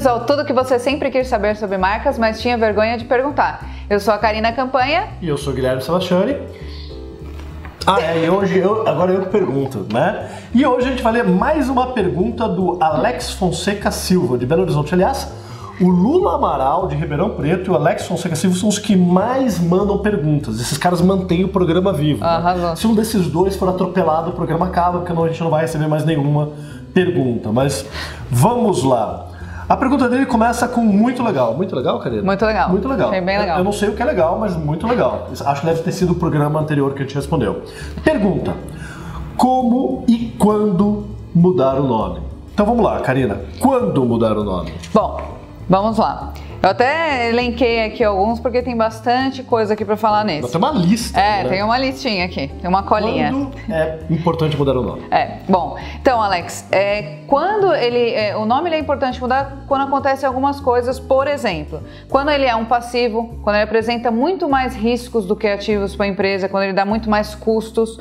Bem-vindos ao Tudo que você sempre quis saber sobre marcas, mas tinha vergonha de perguntar. Eu sou a Karina Campanha. E eu sou o Guilherme Sebastiani. Ah, é, e hoje eu, agora eu que pergunto, né? E hoje a gente vai ler mais uma pergunta do Alex Fonseca Silva, de Belo Horizonte. Aliás, o Lula Amaral, de Ribeirão Preto, e o Alex Fonseca Silva são os que mais mandam perguntas. Esses caras mantêm o programa vivo. Né? Se um desses dois for atropelado, o programa acaba, porque a gente não vai receber mais nenhuma pergunta. Mas vamos lá. A pergunta dele começa com muito legal. Muito legal, Karina? Muito legal. Muito legal. Achei bem legal. Eu não sei o que é legal, mas muito legal. Acho que deve ter sido o programa anterior que a gente respondeu. Pergunta: Como e quando mudar o nome? Então vamos lá, Karina. Quando mudar o nome? Bom, vamos lá. Eu até elenquei aqui alguns porque tem bastante coisa aqui para falar nesse. Tem uma lista. É, né? tem uma listinha aqui, tem uma colinha. Quando é importante mudar o nome? É, bom. Então, Alex, é, quando ele, é, o nome é importante mudar quando acontecem algumas coisas, por exemplo, quando ele é um passivo, quando ele apresenta muito mais riscos do que ativos para a empresa, quando ele dá muito mais custos,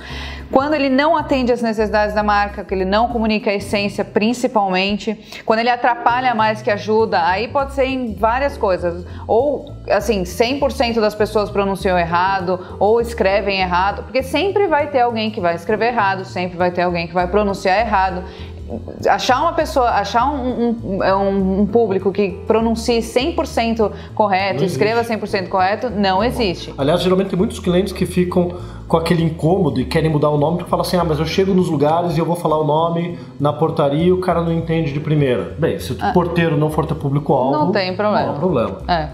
quando ele não atende às necessidades da marca, que ele não comunica a essência, principalmente, quando ele atrapalha mais que ajuda, aí pode ser em várias coisas. Ou, assim, 100% das pessoas pronunciam errado, ou escrevem errado, porque sempre vai ter alguém que vai escrever errado, sempre vai ter alguém que vai pronunciar errado achar uma pessoa, achar um, um, um, público que pronuncie 100% correto, escreva 100% correto, não existe. Aliás, geralmente tem muitos clientes que ficam com aquele incômodo e querem mudar o nome porque falam assim: ah, mas eu chego nos lugares e eu vou falar o nome na portaria e o cara não entende de primeira. Bem, se o ah. porteiro não for ter público-alvo. Não tem problema. Não há problema. É.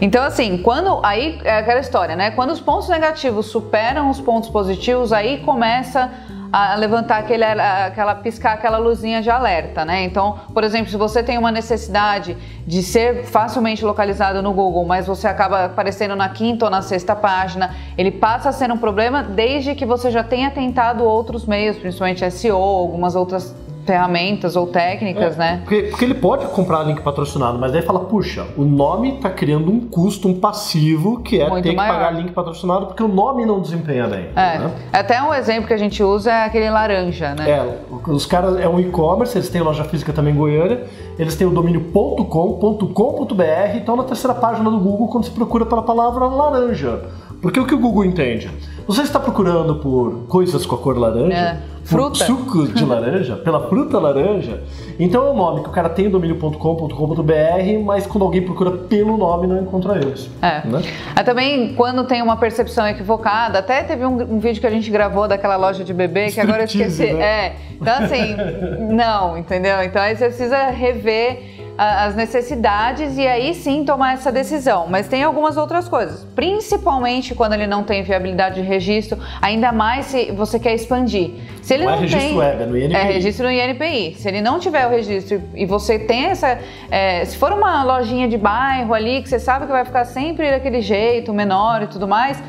Então, assim, quando. Aí é aquela história, né? Quando os pontos negativos superam os pontos positivos, aí começa a levantar aquele, aquela piscar aquela luzinha de alerta, né? Então, por exemplo, se você tem uma necessidade de ser facilmente localizado no Google, mas você acaba aparecendo na quinta ou na sexta página, ele passa a ser um problema desde que você já tenha tentado outros meios, principalmente SEO, algumas outras ferramentas ou técnicas, é, né? Porque, porque, ele pode comprar link patrocinado, mas daí fala, puxa, o nome está criando um custo, um passivo, que é Muito ter maior. que pagar link patrocinado, porque o nome não desempenha bem. É. Né? Até um exemplo que a gente usa é aquele laranja, né? É, os caras é um e-commerce, eles têm loja física também em Goiânia, eles têm o domínio .com.com.br, então na terceira página do Google, quando você procura pela palavra laranja. Porque o que o Google entende? Você está procurando por coisas com a cor laranja? É. Fruta. Suco de laranja, pela fruta laranja. Então é um nome que o cara tem o domínio.com.com.br, mas quando alguém procura pelo nome não encontra eles. É. Né? É também quando tem uma percepção equivocada, até teve um, um vídeo que a gente gravou daquela loja de bebê que agora eu esqueci. Né? É. Então assim, não, entendeu? Então aí você precisa rever as necessidades e aí sim tomar essa decisão. Mas tem algumas outras coisas, principalmente quando ele não tem viabilidade de registro, ainda mais se você quer expandir. Se ele não, não é registro tem, web, é no INPI. É registro no INPI. Se ele não tiver o registro e você tem essa. É, se for uma lojinha de bairro ali, que você sabe que vai ficar sempre daquele jeito, menor e tudo mais,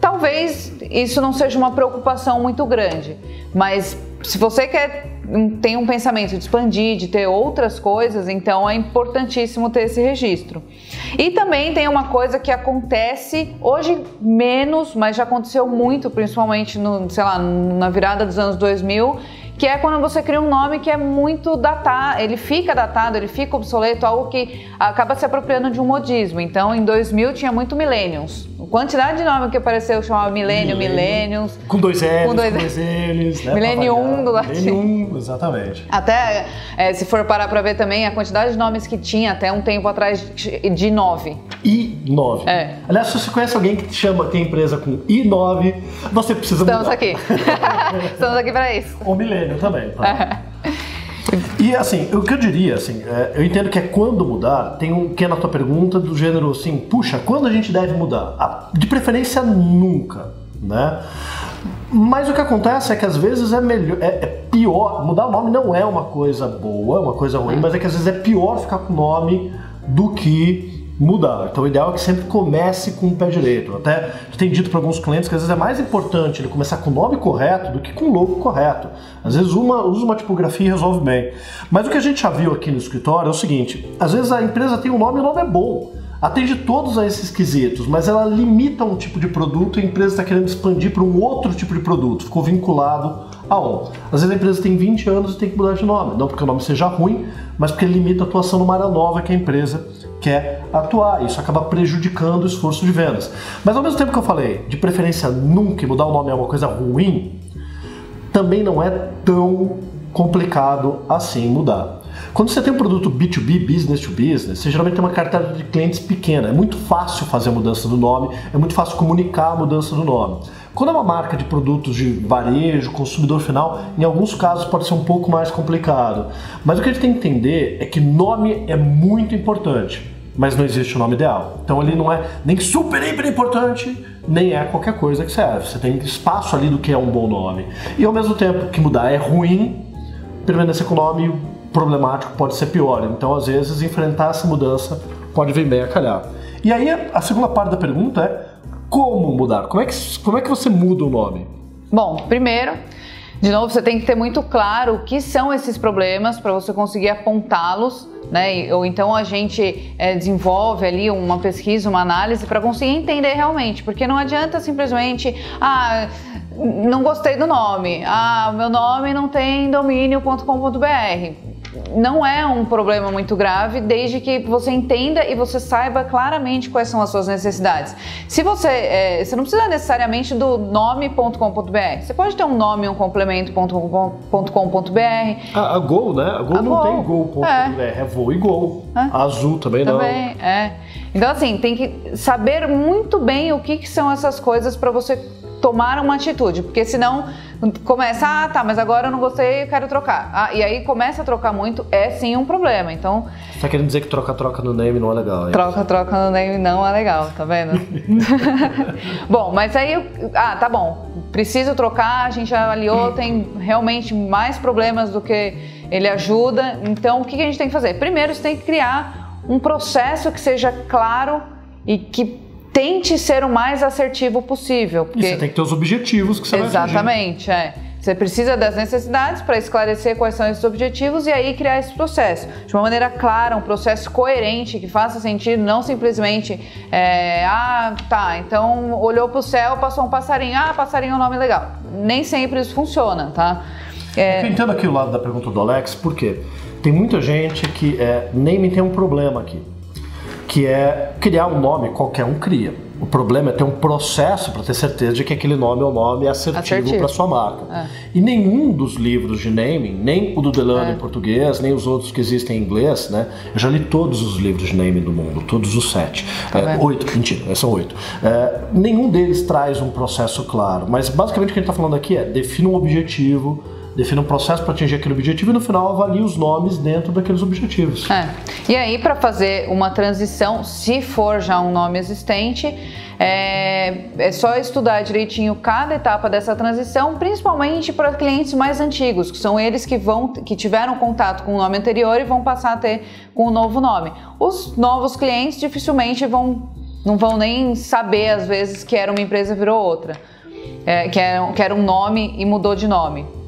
talvez isso não seja uma preocupação muito grande. Mas se você quer tem um pensamento de expandir, de ter outras coisas, então é importantíssimo ter esse registro. E também tem uma coisa que acontece hoje menos, mas já aconteceu muito, principalmente no, sei lá, na virada dos anos 2000, que é quando você cria um nome que é muito datado, ele fica datado, ele fica obsoleto, algo que acaba se apropriando de um modismo. Então, em 2000 tinha muito Millenniums. A quantidade de nome que apareceu chamava Millennium, Millenniums. Com dois L's, com dois, dois L's, né? Millennium do latim. Millennium, exatamente. Até, é, se for parar para ver também, a quantidade de nomes que tinha até um tempo atrás de nove. I9. É. Aliás, se você conhece alguém que chama, tem empresa com I9, você precisa Estamos mudar. aqui. Estamos aqui para isso. O Millennium também, tá? E assim, o que eu diria, assim, é, eu entendo que é quando mudar, tem um que é na tua pergunta do gênero assim, puxa, quando a gente deve mudar? De preferência nunca, né? Mas o que acontece é que às vezes é melhor, é, é, pior, mudar o nome não é uma coisa boa, uma coisa ruim, mas é que às vezes é pior ficar com o nome do que mudar. Então o ideal é que sempre comece com o pé direito. Até tem dito para alguns clientes que às vezes é mais importante ele começar com o nome correto do que com o logo correto. Às vezes uma usa uma tipografia e resolve bem. Mas o que a gente já viu aqui no escritório é o seguinte: às vezes a empresa tem um nome e o nome é bom. atende todos a esses quesitos, mas ela limita um tipo de produto e a empresa está querendo expandir para um outro tipo de produto, ficou vinculado a. Às vezes a empresa tem 20 anos e tem que mudar de nome, não porque o nome seja ruim, mas porque ele limita a atuação numa área nova que a empresa quer atuar. Isso acaba prejudicando o esforço de vendas. Mas ao mesmo tempo que eu falei, de preferência nunca mudar o nome é uma coisa ruim, também não é tão complicado assim mudar. Quando você tem um produto B2B, business to business, você geralmente tem uma carteira de clientes pequena. É muito fácil fazer a mudança do nome, é muito fácil comunicar a mudança do nome. Quando é uma marca de produtos de varejo, consumidor final, em alguns casos pode ser um pouco mais complicado. Mas o que a gente tem que entender é que nome é muito importante, mas não existe o nome ideal. Então ele não é nem super, hiper importante, nem é qualquer coisa que serve. Você tem espaço ali do que é um bom nome. E ao mesmo tempo que mudar é ruim, permanecer com o nome problemático pode ser pior. Então, às vezes, enfrentar essa mudança pode vir bem a calhar. E aí, a segunda parte da pergunta é como mudar? Como é que, como é que você muda o nome? Bom, primeiro, de novo, você tem que ter muito claro o que são esses problemas para você conseguir apontá-los, né? Ou então a gente é, desenvolve ali uma pesquisa, uma análise para conseguir entender realmente, porque não adianta simplesmente, ah, não gostei do nome, ah, meu nome não tem domínio.com.br não é um problema muito grave, desde que você entenda e você saiba claramente quais são as suas necessidades. Se você, é, você não precisa necessariamente do nome.com.br, você pode ter um nome, um complemento.com.br. A, a Gol, né? A Gol a não Gol. tem Gol.br, é. é Voo e Gol. É. A Azul também, também não. é. Então, assim, tem que saber muito bem o que, que são essas coisas para você tomar uma atitude, porque senão começa, ah, tá, mas agora eu não gostei, eu quero trocar. Ah, e aí começa a trocar muito, é sim um problema. Então. Você tá querendo dizer que troca-troca no name não é legal? É troca-troca no name não é legal, tá vendo? bom, mas aí, ah, tá bom, preciso trocar, a gente avaliou, tem realmente mais problemas do que ele ajuda. Então, o que a gente tem que fazer? Primeiro, você tem que criar um processo que seja claro e que tente ser o mais assertivo possível. Porque... E você tem que ter os objetivos que você Exatamente, vai é. Você precisa das necessidades para esclarecer quais são esses objetivos e aí criar esse processo de uma maneira clara, um processo coerente que faça sentido, não simplesmente é, ah, tá, então olhou para o céu, passou um passarinho, ah, passarinho é um nome legal. Nem sempre isso funciona, tá? É... Eu entendo aqui o lado da pergunta do Alex, porque tem muita gente que é, nem me tem um problema aqui que é criar um nome, qualquer um cria. O problema é ter um processo para ter certeza de que aquele nome é um nome assertivo para sua marca. É. E nenhum dos livros de naming, nem o do Delano é. em português, nem os outros que existem em inglês, né? Eu já li todos os livros de naming do mundo, todos os sete. Tá é, oito, mentira, são oito. É, nenhum deles traz um processo claro, mas basicamente o que a gente está falando aqui é defina um objetivo defina um processo para atingir aquele objetivo e no final avalia os nomes dentro daqueles objetivos. É. E aí, para fazer uma transição, se for já um nome existente, é, é, só estudar direitinho cada etapa dessa transição, principalmente para clientes mais antigos, que são eles que vão que tiveram contato com o nome anterior e vão passar a ter com o novo nome. Os novos clientes dificilmente vão não vão nem saber às vezes que era uma empresa virou outra, é, que, era, que era um nome e mudou de nome.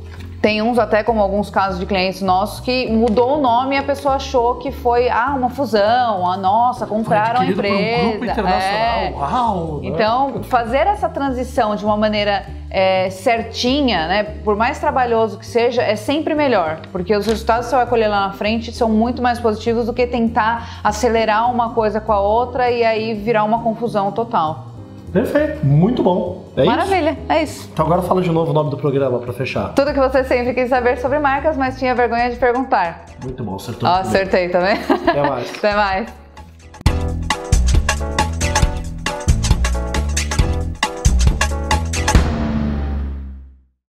Tem uns até como alguns casos de clientes nossos que mudou o nome e a pessoa achou que foi ah, uma fusão, a nossa, compraram a empresa. Um grupo internacional. É. Uau, né? Então, fazer essa transição de uma maneira é, certinha, né, por mais trabalhoso que seja, é sempre melhor, porque os resultados que você vai colher lá na frente são muito mais positivos do que tentar acelerar uma coisa com a outra e aí virar uma confusão total. Perfeito, muito bom. É Maravilha, isso? é isso. Então agora fala de novo o nome do programa para fechar. Tudo que você sempre quis saber sobre marcas, mas tinha vergonha de perguntar. Muito bom, acertou. Ó, acertei também. Até mais. Até mais.